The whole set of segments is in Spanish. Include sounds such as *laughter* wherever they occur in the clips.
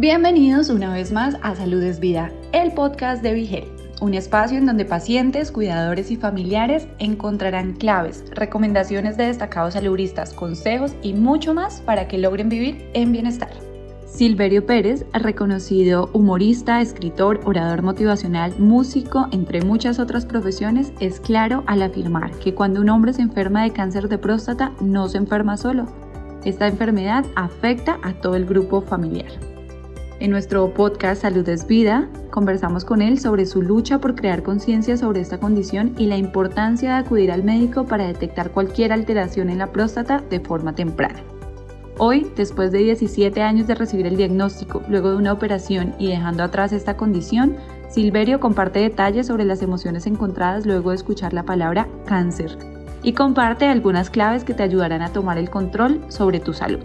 Bienvenidos una vez más a Salud es Vida, el podcast de Vigel, un espacio en donde pacientes, cuidadores y familiares encontrarán claves, recomendaciones de destacados saludistas, consejos y mucho más para que logren vivir en bienestar. Silverio Pérez, reconocido humorista, escritor, orador motivacional, músico, entre muchas otras profesiones, es claro al afirmar que cuando un hombre se enferma de cáncer de próstata no se enferma solo. Esta enfermedad afecta a todo el grupo familiar. En nuestro podcast Salud es Vida, conversamos con él sobre su lucha por crear conciencia sobre esta condición y la importancia de acudir al médico para detectar cualquier alteración en la próstata de forma temprana. Hoy, después de 17 años de recibir el diagnóstico, luego de una operación y dejando atrás esta condición, Silverio comparte detalles sobre las emociones encontradas luego de escuchar la palabra cáncer y comparte algunas claves que te ayudarán a tomar el control sobre tu salud.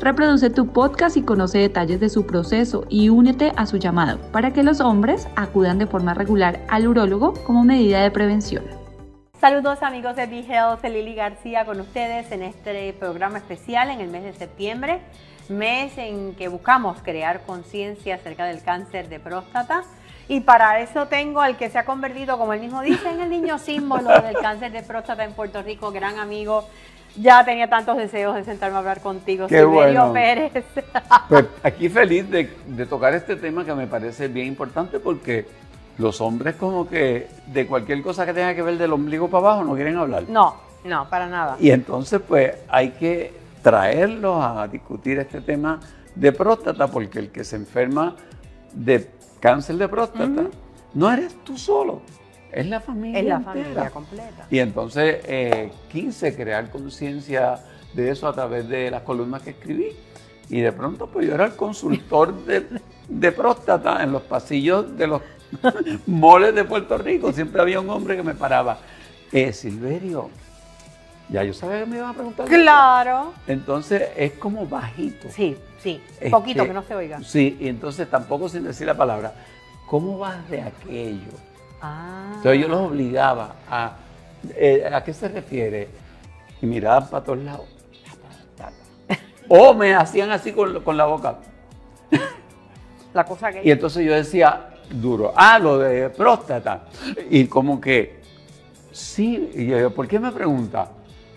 Reproduce tu podcast y conoce detalles de su proceso y únete a su llamado para que los hombres acudan de forma regular al urólogo como medida de prevención. Saludos amigos de B-Health, Lili García con ustedes en este programa especial en el mes de septiembre, mes en que buscamos crear conciencia acerca del cáncer de próstata. Y para eso tengo al que se ha convertido, como él mismo dice, en el niño símbolo del cáncer de próstata en Puerto Rico, gran amigo, ya tenía tantos deseos de sentarme a hablar contigo, Qué Silverio Pérez. *laughs* Pues aquí feliz de, tocar este tema que me parece bien importante porque los hombres como que de cualquier cosa que tenga que ver del ombligo para abajo no quieren hablar. No, no, para nada. Y entonces pues hay que traerlos a discutir este tema de próstata porque el que se enferma de cáncer de próstata no eres tú solo es la familia. Es la familia completa. Y entonces eh, quise crear conciencia de eso a través de las columnas que escribí. Y de pronto, pues yo era el consultor de, próstata en los pasillos de los *laughs* moles de Puerto Rico. Siempre había un hombre que me paraba. Eh, Silverio, ya yo sabía que me iban a preguntar. Claro. Entonces es como bajito. Sí, sí. Poquito que no se oiga. Sí, y entonces tampoco sin decir la palabra. ¿Cómo vas de aquello? Ah. Entonces yo los obligaba a, eh, ¿a qué se refiere? Y miraban para todos lados. O me hacían así con, la boca. La cosa que... Y entonces yo decía, duro, ah, lo de próstata. Y como que, sí, y yo, ¿por qué me pregunta?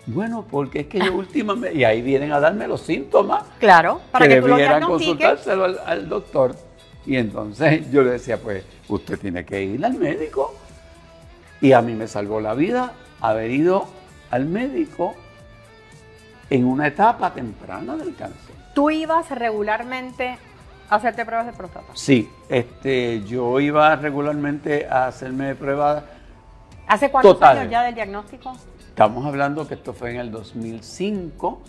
Bueno, porque es que yo últimamente, y ahí vienen a darme los síntomas. Claro, para que, que debieran consultárselo al doctor. Y entonces *laughs* yo le decía, pues usted tiene que ir al médico. Y a mí me salvó la vida haber ido al médico en una etapa temprana del cáncer. ¿Tú ibas regularmente a hacerte pruebas de próstata? Sí, este, yo iba regularmente a hacerme pruebas. ¿Hace cuántos años ya del diagnóstico? Estamos hablando que esto fue en el 2005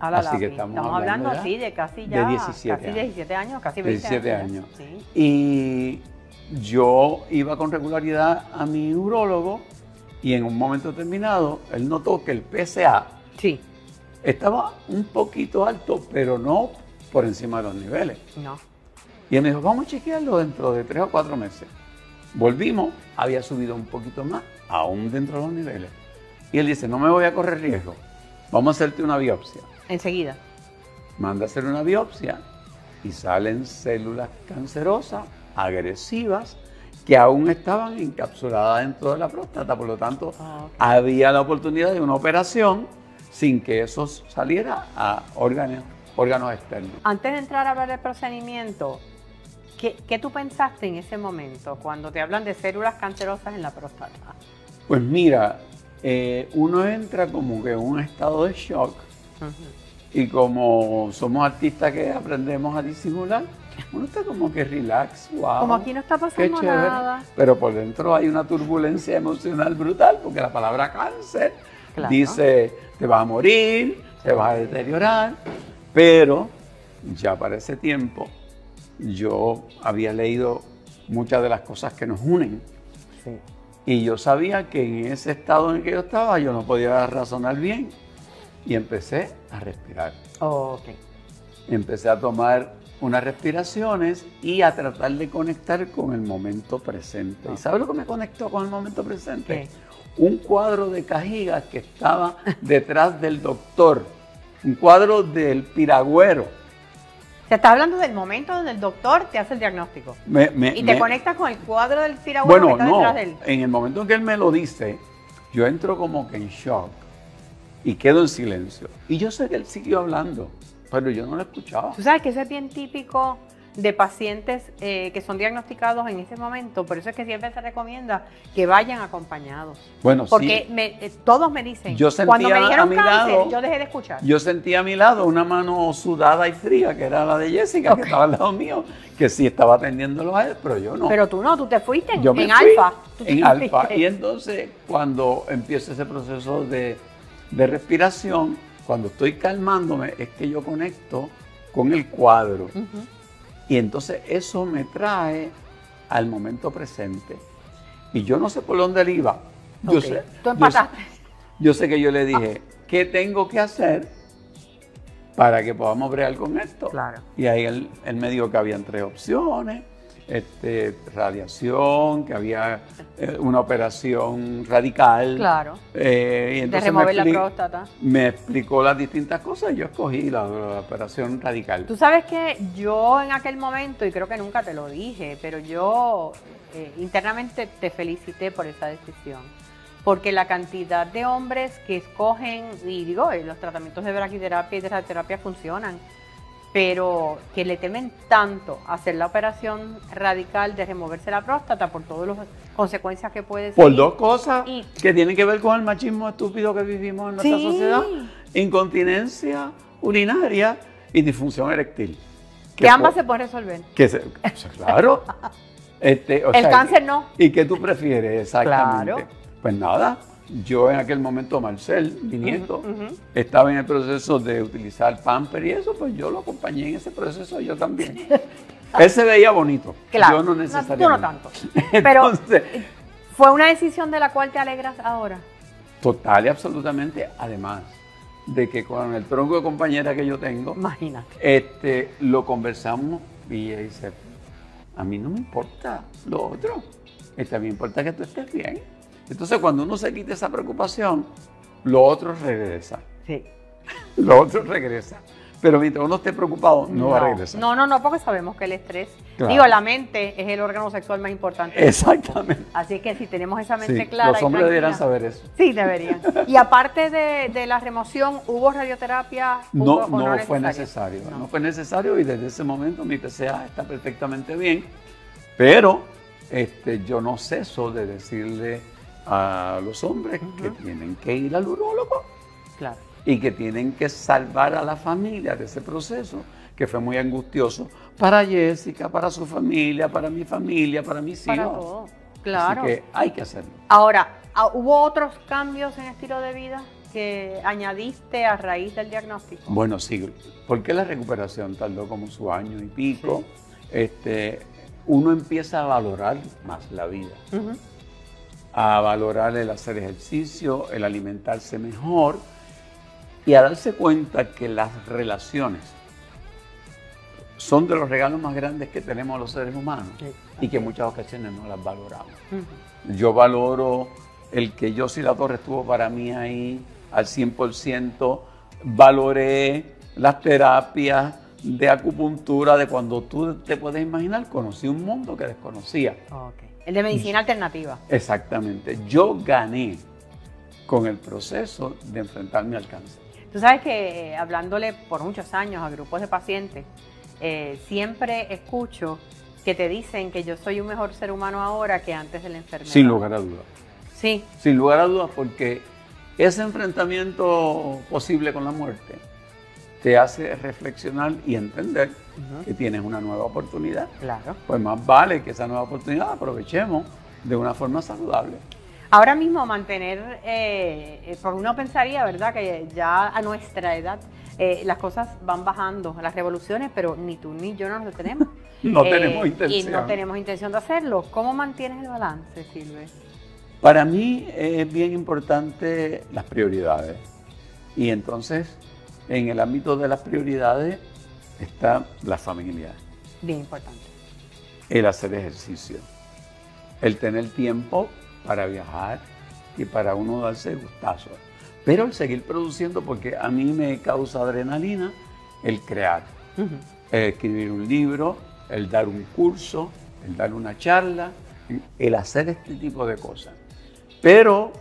así que estamos, hablando, así de casi ya. De 17 casi 17 años, casi 20 17 años. Y yo iba con regularidad a mi urólogo y en un momento determinado él notó que el PSA sí. estaba un poquito alto, pero no por encima de los niveles. No. Y él me dijo, vamos a chequearlo dentro de tres o cuatro meses. Volvimos, había subido un poquito más, aún dentro de los niveles. Y él dice, no me voy a correr riesgo, vamos a hacerte una biopsia. Enseguida. Manda a hacer una biopsia y salen células cancerosas, agresivas, que aún estaban encapsuladas dentro de la próstata. Por lo tanto, ah, había la oportunidad de una operación sin que eso saliera a órganos, órganos externos. Antes de entrar a hablar del procedimiento, ¿qué, tú pensaste en ese momento cuando te hablan de células cancerosas en la próstata? Pues mira, eh, uno entra como que en un estado de shock. Y como somos artistas que aprendemos a disimular, uno está como que relax, wow. Como aquí no está pasando nada. Pero por dentro hay una turbulencia emocional brutal, porque la palabra cáncer dice, te vas a morir, te vas a deteriorar. Pero ya para ese tiempo yo había leído muchas de las cosas que nos unen. Y yo sabía que en ese estado en que yo estaba yo no podía razonar bien y empecé a respirar. okay. Empecé a tomar unas respiraciones y a tratar de conectar con el momento presente. ¿Y sabes lo que me conectó con el momento presente? Un cuadro de cajigas que estaba *laughs* detrás del doctor. Un cuadro del piragüero. Te estás hablando del momento donde el doctor te hace el diagnóstico. y te conectas con el cuadro del bueno, que está no, detrás de él. En el momento en que él me lo dice, yo entro como que en shock y quedo en silencio. Y yo sé que él siguió hablando, pero yo no lo escuchaba. Tú sabes que eso es bien típico de pacientes eh, que son diagnosticados en ese momento. Por eso es que siempre se recomienda que vayan acompañados. Bueno, Porque eh, todos me dicen, yo cuando me dijeron a mi lado, yo dejé de escuchar. Yo sentí a mi lado una mano sudada y fría, que era la de Jessica, que estaba al lado mío, que sí estaba atendiéndolo a él, pero yo no. Pero tú no, tú te fuiste en, en alfa. En alfa. Y entonces, cuando empieza ese proceso de, de respiración, cuando estoy calmándome, es que yo conecto con el cuadro. Y entonces eso me trae al momento presente. Y yo no sé por dónde él iba. Yo sé. Tú empataste. Yo sé, que yo le dije, ¿qué tengo que hacer para que podamos bregar con esto? Claro. Y ahí él, él me dijo que habían tres opciones este, radiación, que había eh, una operación radical. Claro. Eh, de remover la próstata. Me explicó las distintas cosas y yo escogí la, operación radical. Tú sabes que yo en aquel momento, y creo que nunca te lo dije, pero yo eh, internamente te felicité por esa decisión. Porque la cantidad de hombres que escogen, y digo, los tratamientos de braquiterapia y de radioterapia funcionan pero que le temen tanto hacer la operación radical de removerse la próstata por todas las consecuencias que puede ser. Por dos cosas que tienen que ver con el machismo estúpido que vivimos en nuestra sociedad. Incontinencia urinaria y disfunción eréctil. Que, ambas se pueden resolver. Que claro. *laughs* Este, el cáncer no. ¿Y qué tú prefieres exactamente? Pues nada, yo en aquel momento, Marcel, mi nieto, estaba en el proceso de utilizar pamper y eso, pues yo lo acompañé en ese proceso, yo también. *laughs* Él se veía bonito, claro, yo no necesariamente. No, tú no tanto. *laughs* Pero fue una decisión de la cual te alegras ahora. Total y absolutamente, además de que con el tronco de compañera que yo tengo, imagínate, este, lo conversamos y ella dice, a mí no me importa lo otro, este, a mí me importa que tú estés bien. Entonces, cuando uno se quita esa preocupación, lo otro regresa. Sí. *laughs* Lo otro regresa. Pero mientras uno esté preocupado, no, va a regresar. No, no, no, porque sabemos que el estrés, digo, la mente es el órgano sexual más importante. Exactamente. Así que si tenemos esa mente clara. Los hombres deberían saber eso. Sí, deberían. y aparte de, la remoción, ¿hubo radioterapia? no, no, fue necesario. No. fue necesario y desde ese momento mi PCA está perfectamente bien. Pero este, yo no ceso de decirle a los hombres que tienen que ir al urólogo claro. y que tienen que salvar a la familia de ese proceso que fue muy angustioso para Jessica, para su familia, para mi familia, para mis para hijos. Todo. Claro. Así que hay que hacerlo. Ahora, ah, ¿hubo otros cambios en estilo de vida que añadiste a raíz del diagnóstico? Bueno, sí, porque la recuperación tardó como su año y pico. Este, uno empieza a valorar más la vida a valorar el hacer ejercicio, el alimentarse mejor y a darse cuenta que las relaciones son de los regalos más grandes que tenemos los seres humanos y que en muchas ocasiones no las valoramos. Yo valoro el que yo si la torre estuvo para mí ahí al 100%, valoré las terapias de acupuntura de cuando tú te puedes imaginar, conocí un mundo que desconocía. El de medicina alternativa. Exactamente. Yo gané con el proceso de enfrentarme al cáncer. Tú sabes que eh, hablándole por muchos años a grupos de pacientes, eh, siempre escucho que te dicen que yo soy un mejor ser humano ahora que antes de la enfermedad. Sin lugar a dudas. Sí. Sin lugar a dudas porque ese enfrentamiento posible con la muerte te hace reflexionar y entender que tienes una nueva oportunidad. Claro. Pues más vale que esa nueva oportunidad aprovechemos de una forma saludable. Ahora mismo mantener, eh, eh porque uno pensaría, ¿verdad?, que ya a nuestra edad eh, las cosas van bajando, las revoluciones, pero ni tú ni yo no nos detenemos. *laughs* no tenemos intención. Y no tenemos intención de hacerlo. ¿Cómo mantienes el balance, Silvia? Para mí es bien importante las prioridades. Y entonces en el ámbito de las prioridades está la familia. Bien importante. El hacer ejercicio. El tener tiempo para viajar y para uno darse gustazo. Pero el seguir produciendo, porque a mí me causa adrenalina el crear. escribir un libro, el dar un curso, el dar una charla, el hacer este tipo de cosas. Pero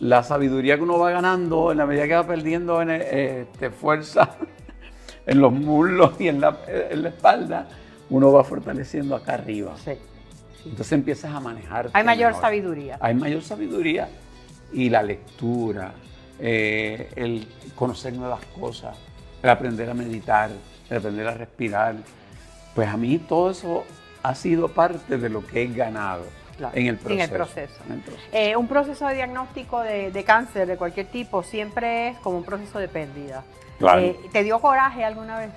la sabiduría que uno va ganando en la medida que va perdiendo en, eh, este, fuerza *laughs* en los muslos y en la, espalda, uno va fortaleciendo acá arriba. Entonces empiezas a manejar. Hay mayor sabiduría. Hay mayor sabiduría y la lectura, eh, el conocer nuevas cosas, el aprender a meditar, el aprender a respirar. Pues a mí todo eso ha sido parte de lo que he ganado en, el proceso, eh, un proceso de diagnóstico de, cáncer de cualquier tipo siempre es como un proceso de pérdida. Eh, ¿Te dio coraje alguna vez?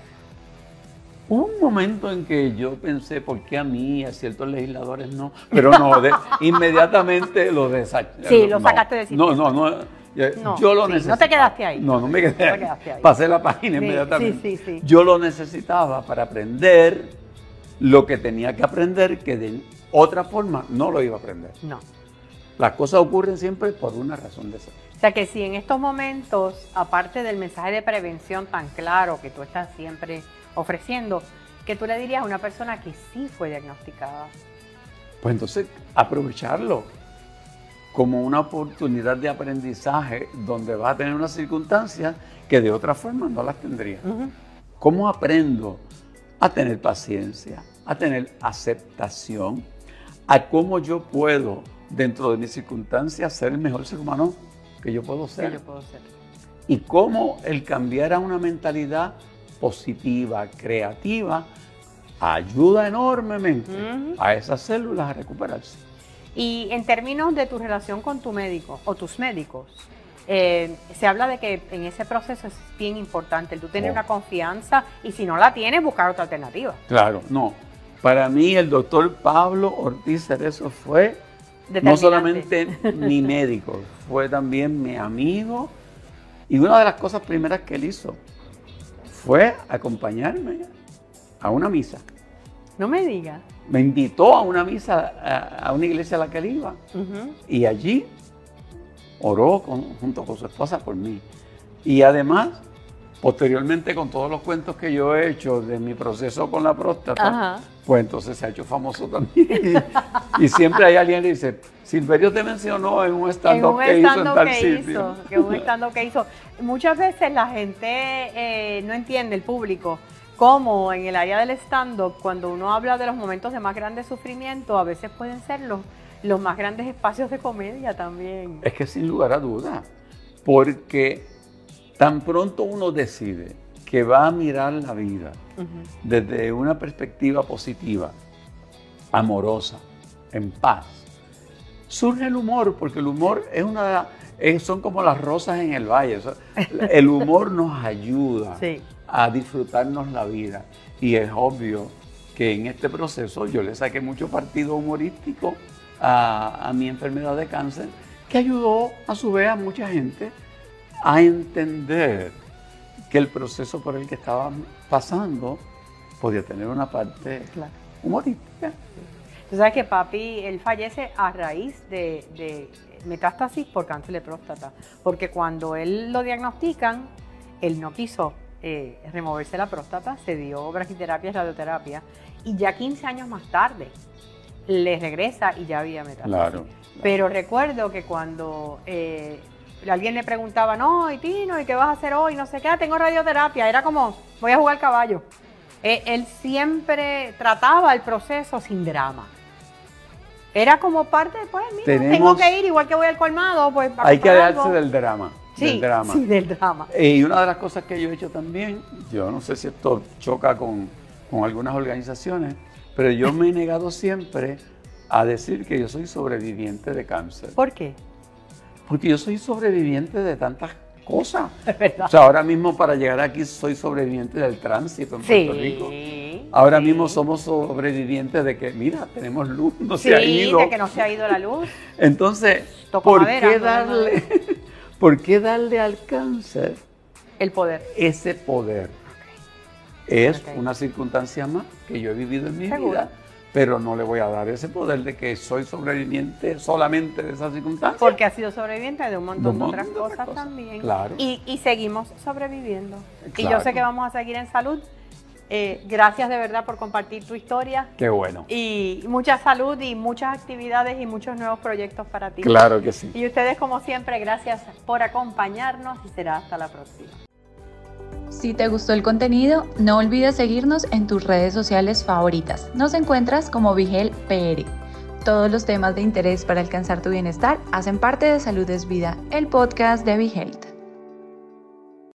Hubo un momento en que yo pensé, ¿por qué a mí y a ciertos legisladores no? Pero no, *laughs* inmediatamente lo desachaste. Sí, lo sacaste de No, no, no. Yo, lo necesitaba. No te quedaste ahí. No, no me quedé, ahí. Pasé la página inmediatamente. Sí, sí, yo lo necesitaba para aprender lo que tenía que aprender, que de otra forma no lo iba a aprender. No. Las cosas ocurren siempre por una razón de ser. O sea que si en estos momentos, aparte del mensaje de prevención tan claro que tú estás siempre ofreciendo, que tú le dirías a una persona que sí fue diagnosticada. Pues entonces aprovecharlo como una oportunidad de aprendizaje donde va a tener unas circunstancias que de otra forma no las tendría. ¿Cómo aprendo a tener paciencia, a tener aceptación, a cómo yo puedo, dentro de mis circunstancias, ser el mejor ser humano que yo puedo ser? yo puedo ser. Y cómo el cambiar a una mentalidad positiva, creativa, ayuda enormemente a esas células a recuperarse. Y en términos de tu relación con tu médico o tus médicos, eh, se habla de que en ese proceso es bien importante el tú tener oh. una confianza y si no la tienes, buscar otra alternativa. Claro, no. Para mí el doctor Pablo Ortiz Cerezo fue no solamente mi *laughs* médico, fue también mi amigo y una de las cosas primeras que él hizo fue acompañarme a una misa. No me digas. Me invitó a una misa, a, una iglesia a la que él iba. Y allí oró junto con su esposa por mí. Y además, posteriormente con todos los cuentos que yo he hecho de mi proceso con la próstata, pues entonces se ha hecho famoso también. *laughs* y, siempre hay alguien que dice, Silverio te mencionó en un stand-up que hizo en tal sitio. que un stand que hizo. Muchas veces la gente eh, no entiende, el público, cómo en el área del stand-up, cuando uno habla de los momentos de más grande sufrimiento, a veces pueden ser los, los más grandes espacios de comedia también. Es que sin lugar a duda, porque tan pronto uno decide que va a mirar la vida desde una perspectiva positiva, amorosa, en paz, surge el humor, porque el humor es una son como las rosas en el valle. *laughs* El humor nos ayuda a disfrutarnos la vida. Y es obvio que en este proceso yo le saqué mucho partido humorístico a, a mi enfermedad de cáncer, que ayudó a su vez a mucha gente a entender que el proceso por el que estaba pasando podía tener una parte humorística. Tú sabes que papi, él fallece a raíz de, metástasis por cáncer de próstata, porque cuando él lo diagnostican, él no quiso eh, removerse la próstata, se dio braquiterapia radioterapia, y ya 15 años más tarde le regresa y ya había metástasis. Claro, Pero recuerdo que cuando eh, alguien le preguntaba, no, y Tino, ¿y qué vas a hacer hoy? No sé qué, ah, tengo radioterapia. Era como, voy a jugar caballo. Eh, él siempre trataba el proceso sin drama. Era como parte, pues, mira, tengo que ir, igual que voy al colmado, pues. hay que darse del drama. Sí, del drama. Sí, del drama. Y una de las cosas que yo he hecho también, yo no sé si esto choca con, con algunas organizaciones, pero yo me he negado siempre a decir que yo soy sobreviviente de cáncer. ¿Por qué? Porque yo soy sobreviviente de tantas cosas. *laughs* O sea, ahora mismo para llegar aquí soy sobreviviente del tránsito en Puerto Rico. Ahora mismo somos sobrevivientes de que, mira, tenemos luz, no se ha ido. de que no se ha ido la luz. *laughs* Entonces, *laughs* ¿por, qué darle, ¿por qué darle al cáncer el poder? Ese poder. Es una circunstancia más que yo he vivido en mi vida pero no le voy a dar ese poder de que soy sobreviviente solamente de esas circunstancias. Porque ha sido sobreviviente de un montón de, otras cosas, también. Claro. Y, seguimos sobreviviendo. Y yo sé que vamos a seguir en salud Eh, gracias de verdad por compartir tu historia. Qué bueno. Y mucha salud y muchas actividades y muchos nuevos proyectos para ti. Claro que sí. Y ustedes como siempre, gracias por acompañarnos y será hasta la próxima. Si te gustó el contenido, no olvides seguirnos en tus redes sociales favoritas. Nos encuentras como Vigel PR. Todos los temas de interés para alcanzar tu bienestar hacen parte de Salud es Vida, el podcast de Vigel.